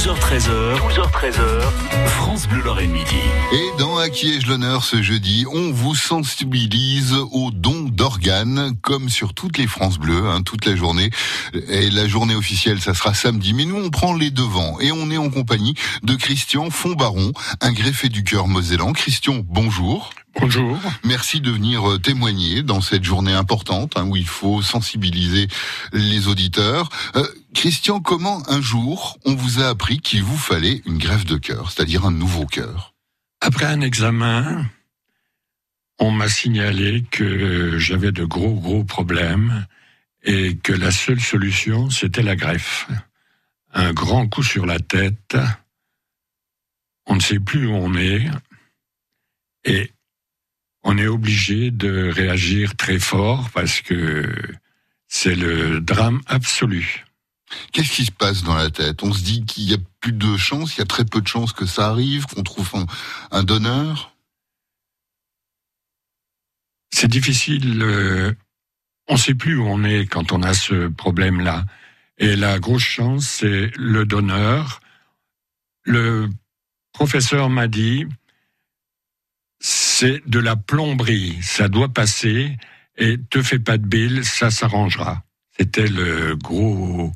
12h13h, 12h13h, France Bleu Lorraine Midi. Et dans À qui ai-je l'honneur ce jeudi, on vous sensibilise aux dons d'organes, comme sur toutes les France Bleues, hein, toute la journée. Et la journée officielle, ça sera samedi, mais nous on prend les devants. Et on est en compagnie de Christian Fonbaron, un greffé du cœur mosellan. Christian, bonjour. Bonjour. Merci de venir euh, témoigner dans cette journée importante hein, où il faut sensibiliser les auditeurs. Euh, Christian, comment un jour on vous a appris qu'il vous fallait une greffe de cœur, c'est-à-dire un nouveau cœur? Après un examen, on m'a signalé que j'avais de gros gros problèmes et que la seule solution c'était la greffe. Un grand coup sur la tête, on ne sait plus où on est et on est obligé de réagir très fort parce que c'est le drame absolu. Qu'est-ce qui se passe dans la tête? On se dit qu'il y a plus de chances, il y a très peu de chances que ça arrive, qu'on trouve un, donneur? C'est difficile. euh, on ne sait plus où on est quand on a ce problème-là. Et la grosse chance, c'est le donneur. Le professeur m'a dit, c'est de la plomberie, ça doit passer, et te fais pas de bile, ça s'arrangera. C'était le gros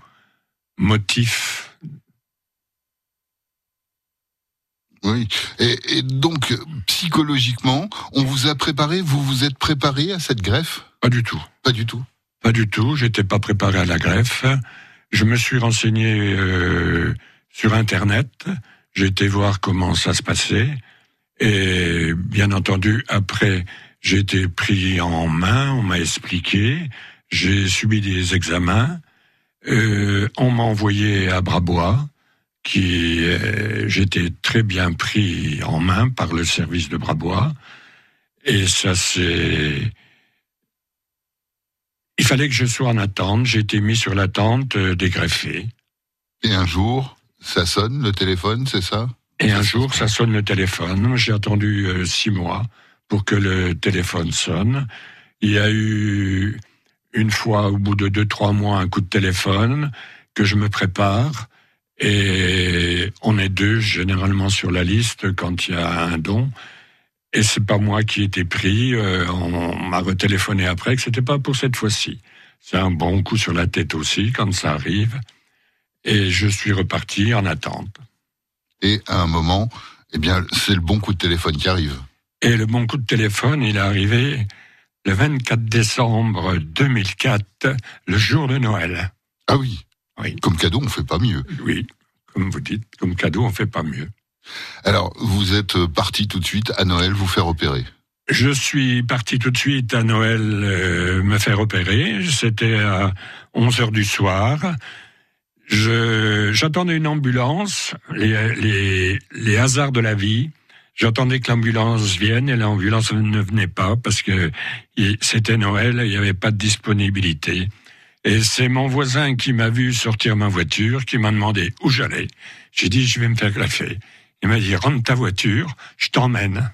motif. Oui. Et, et donc, psychologiquement, on vous a préparé, vous vous êtes préparé à cette greffe? Pas du tout. Pas du tout. Pas du tout, j'étais pas préparé à la greffe. Je me suis renseigné euh, sur Internet, j'ai été voir comment ça se passait, et bien entendu, après, j'ai été pris en main, on m'a expliqué, j'ai subi des examens, euh, on m'a envoyé à Brabois, qui euh, j'étais très bien pris en main par le service de Brabois, et ça c'est il fallait que je sois en attente. J'ai été mis sur l'attente euh, des greffés. Et un jour, ça sonne le téléphone, c'est ça? Et un jour, ça sonne le téléphone. J'ai attendu euh, six mois pour que le téléphone sonne. Il y a eu une fois, au bout de deux, trois mois, un coup de téléphone que je me prépare. Et on est deux généralement sur la liste quand il y a un don. Et c'est pas moi qui ai été pris. euh, on m'a retéléphoné après que c'était pas pour cette fois-ci. C'est un bon coup sur la tête aussi quand ça arrive. Et je suis reparti en attente. Et à un moment, eh bien, c'est le bon coup de téléphone qui arrive. Et le bon coup de téléphone, il est arrivé le 24 décembre 2004, le jour de Noël. Ah oui. Oui. Comme cadeau, on fait pas mieux. Oui, comme vous dites, comme cadeau, on fait pas mieux. Alors, vous êtes parti tout de suite à Noël vous faire opérer. Je suis parti tout de suite à Noël euh, me faire opérer. C'était à 11 heures du soir. J'attendais une ambulance, les, les, les hasards de la vie. J'attendais que l'ambulance vienne et l'ambulance ne venait pas parce que c'était Noël, il n'y avait pas de disponibilité. Et c'est mon voisin qui m'a vu sortir ma voiture, qui m'a demandé où j'allais. J'ai dit, je vais me faire greffer. Il m'a dit, rentre ta voiture, je t'emmène.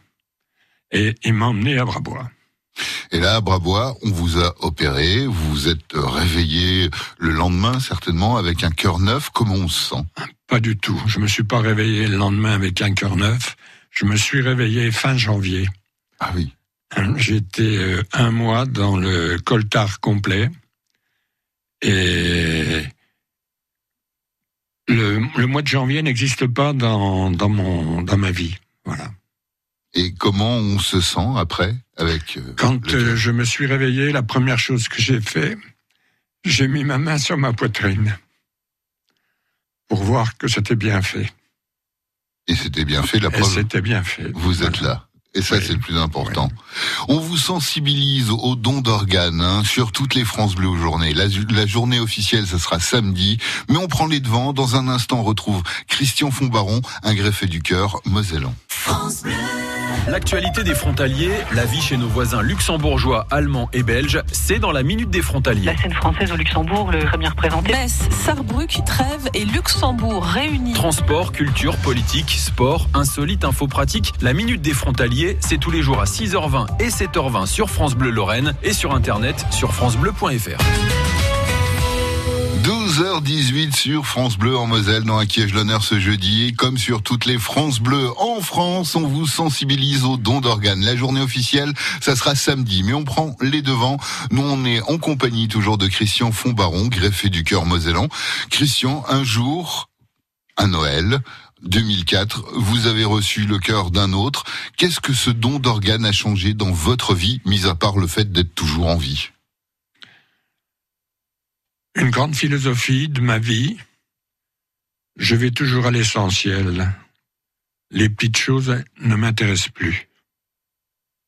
Et il m'a emmené à Brabois. Et là, à Brabois, on vous a opéré, vous vous êtes réveillé le lendemain, certainement, avec un cœur neuf. Comment on se sent? Pas du tout. Je me suis pas réveillé le lendemain avec un cœur neuf. Je me suis réveillé fin janvier. Ah oui. J'étais euh, un mois dans le coltard complet. Et le, le mois de janvier n'existe pas dans, dans, mon, dans ma vie. Voilà. Et comment on se sent après avec euh, Quand euh, je me suis réveillé, la première chose que j'ai fait, j'ai mis ma main sur ma poitrine pour voir que c'était bien fait. Et c'était bien fait, la Et preuve, c'était bien fait. vous êtes là. Et ça, Oui. c'est le plus important. On vous sensibilise aux dons d'organes hein, sur toutes les France Bleues journées. La, la journée officielle, ça sera samedi, mais on prend les devants. Dans un instant, on retrouve Christian Fonbaron, un greffé du cœur mosellan. L'actualité des frontaliers, la vie chez nos voisins luxembourgeois, allemands et belges, c'est dans la Minute des frontaliers. La scène française au Luxembourg, le très bien représenté. Metz, Sarrebruck, Trèves et Luxembourg réunis. Transport, culture, politique, sport, insolite, info pratique. La Minute des Frontaliers, c'est tous les jours à 6h20 et 7h20 sur France Bleu Lorraine et sur internet sur francebleu.fr. 12h18 sur France Bleu en Moselle dans Acquiège l'honneur ce jeudi et comme sur toutes les France Bleues en France, on vous sensibilise aux dons d'organes. La journée officielle, ça sera samedi, mais on prend les devants. Nous, on est en compagnie toujours de Christian Fonbaron, greffé du cœur mosellan. Christian, un jour, un Noël, 2004, vous avez reçu le cœur d'un autre. Qu'est-ce que ce don d'organes a changé dans votre vie, mis à part le fait d'être toujours en vie? Une grande philosophie de ma vie. Je vais toujours à l'essentiel. Les petites choses ne m'intéressent plus.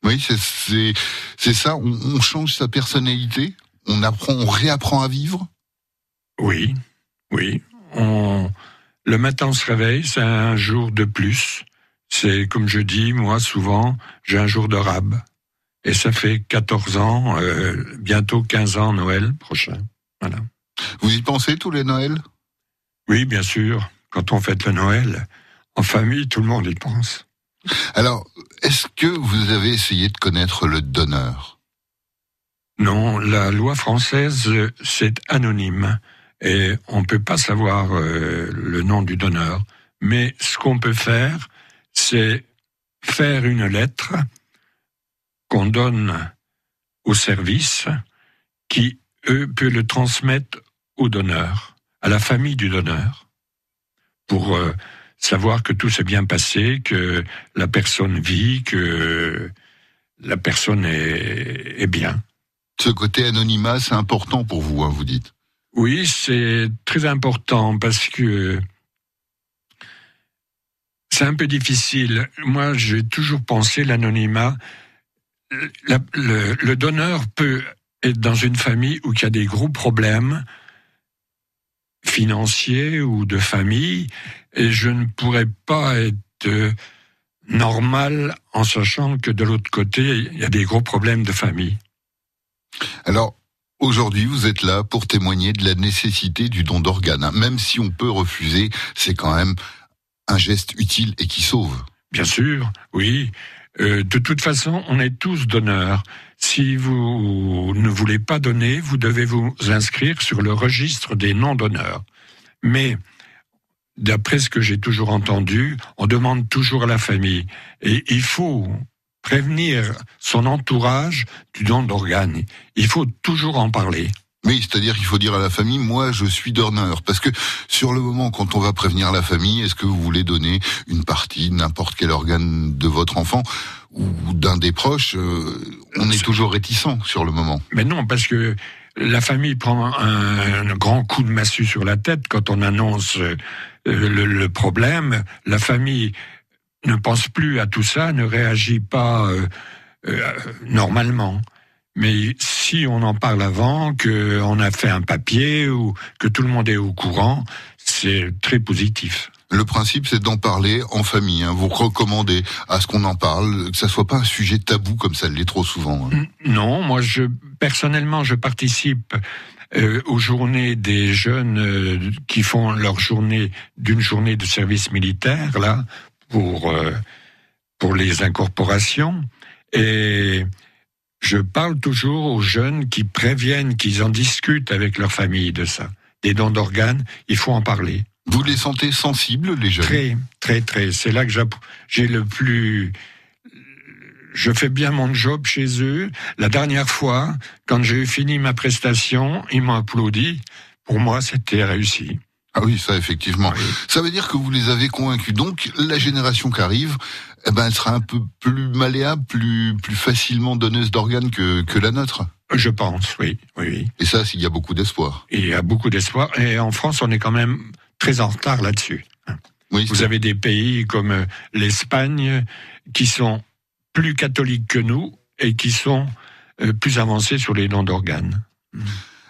Oui, c'est c'est ça. On, on change sa personnalité? On apprend, on réapprend à vivre? Oui, oui. On, le matin, on se réveille, c'est un jour de plus. C'est comme je dis, moi, souvent, j'ai un jour de rab. Et ça fait 14 ans, euh, bientôt 15 ans Noël prochain. Voilà. Vous y pensez tous les Noëls? Oui, bien sûr. Quand on fête le Noël, en famille, tout le monde y pense. Alors, est-ce que vous avez essayé de connaître le donneur? Non, la loi française, c'est anonyme et on ne peut pas savoir euh, le nom du donneur. Mais ce qu'on peut faire, c'est faire une lettre qu'on donne au service qui, eux, peut le transmettre au donneur, à la famille du donneur, pour euh, savoir que tout s'est bien passé, que la personne vit, que la personne est, bien. Ce côté anonymat, c'est important pour vous, hein, vous dites Oui, c'est très important parce que c'est un peu difficile. Moi, j'ai toujours pensé l'anonymat. La- Le, le donneur peut être dans une famille où il y a des gros problèmes financiers ou de famille, et je ne pourrais pas être normal en sachant que de l'autre côté, il y a des gros problèmes de famille. Alors, aujourd'hui, vous êtes là pour témoigner de la nécessité du don d'organes. hein. Même si on peut refuser, c'est quand même un geste utile et qui sauve. Bien sûr, oui. Euh, de toute façon, on est tous donneurs. Si vous ne voulez pas donner, vous devez vous inscrire sur le registre des non-donneurs. Mais, d'après ce que j'ai toujours entendu, on demande toujours à la famille. Et il faut prévenir son entourage du don d'organes. Il faut toujours en parler. Oui, c'est-à-dire qu'il faut dire à la famille, moi je suis donneur. Parce que sur le moment, quand on va prévenir la famille, est-ce que vous voulez donner une partie, n'importe quel organe de votre enfant ou d'un des proches euh, On est toujours réticent sur le moment. Mais non, parce que la famille prend un, un grand coup de massue sur la tête quand on annonce euh, le, le problème. La famille ne pense plus à tout ça, ne réagit pas euh, euh, normalement. Mais si on en parle avant, qu'on a fait un papier ou que tout le monde est au courant, c'est très positif. Le principe, c'est d'en parler en famille. hein. Vous recommandez à ce qu'on en parle, que ça soit pas un sujet tabou comme ça l'est trop souvent. hein. Non, moi, je personnellement, je participe euh, aux journées des jeunes euh, qui font leur journée d'une journée de service militaire là pour euh, pour les incorporations et je parle toujours aux jeunes qui préviennent, qu'ils en discutent avec leur famille de ça. Des dons d'organes, il faut en parler. Vous les sentez sensibles, les jeunes? Très, très, très. C'est là que j'ai le plus. Je fais bien mon job chez eux. La dernière fois, quand j'ai eu fini ma prestation, ils m'ont applaudi. Pour moi, c'était réussi. Ah oui, ça effectivement. Oui. Ça veut dire que vous les avez convaincus. Donc la génération qui arrive, eh ben, elle sera un peu plus malléable, plus plus facilement donneuse d'organes que que la nôtre. Je pense, oui, oui, oui. Et ça, il y a beaucoup d'espoir. Il y a beaucoup d'espoir. Et en France, on est quand même très en retard là-dessus. Oui, Vous avez des pays comme euh, l'Espagne qui sont plus catholiques que nous et qui sont euh, plus avancés sur les dons d'organes.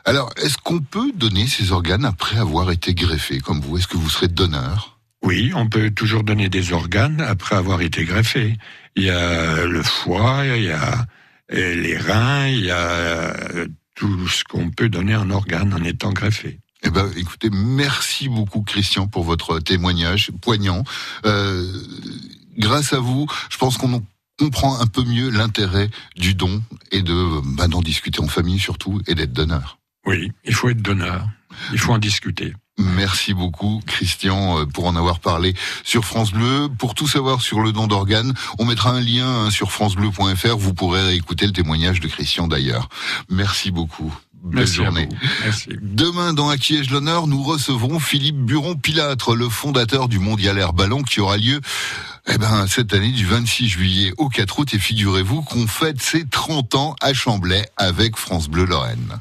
Alors, est-ce qu'on peut donner ces organes après avoir été greffé, comme vous? Est-ce que vous serez donneur? Oui, on peut toujours donner des organes après avoir été greffé. Il y a le foie, il y a euh, les reins, il y a euh, tout ce qu'on peut donner en organes en étant greffé. Eh ben, écoutez, merci beaucoup, Christian, pour votre témoignage poignant. Euh, grâce à vous, je pense qu'on en comprend un peu mieux l'intérêt du don et de bah, d'en discuter en famille surtout et d'être donneur. Oui, il faut être donneur. Il faut en discuter. Merci beaucoup Christian euh, pour en avoir parlé sur France Bleu. Pour tout savoir sur le don d'organes, on mettra un lien hein, sur francebleu.fr. Vous pourrez écouter le témoignage de Christian d'ailleurs. Merci beaucoup. Belle Merci journée. Merci. Demain, dans ai-je l'honneur, nous recevrons Philippe Buron-Pilâtre, le fondateur du Mondial Air Ballon qui aura lieu eh ben, cette année du 26 juillet au 4 août. Et figurez-vous qu'on fête ses 30 ans à Chamblay avec France Bleu Lorraine.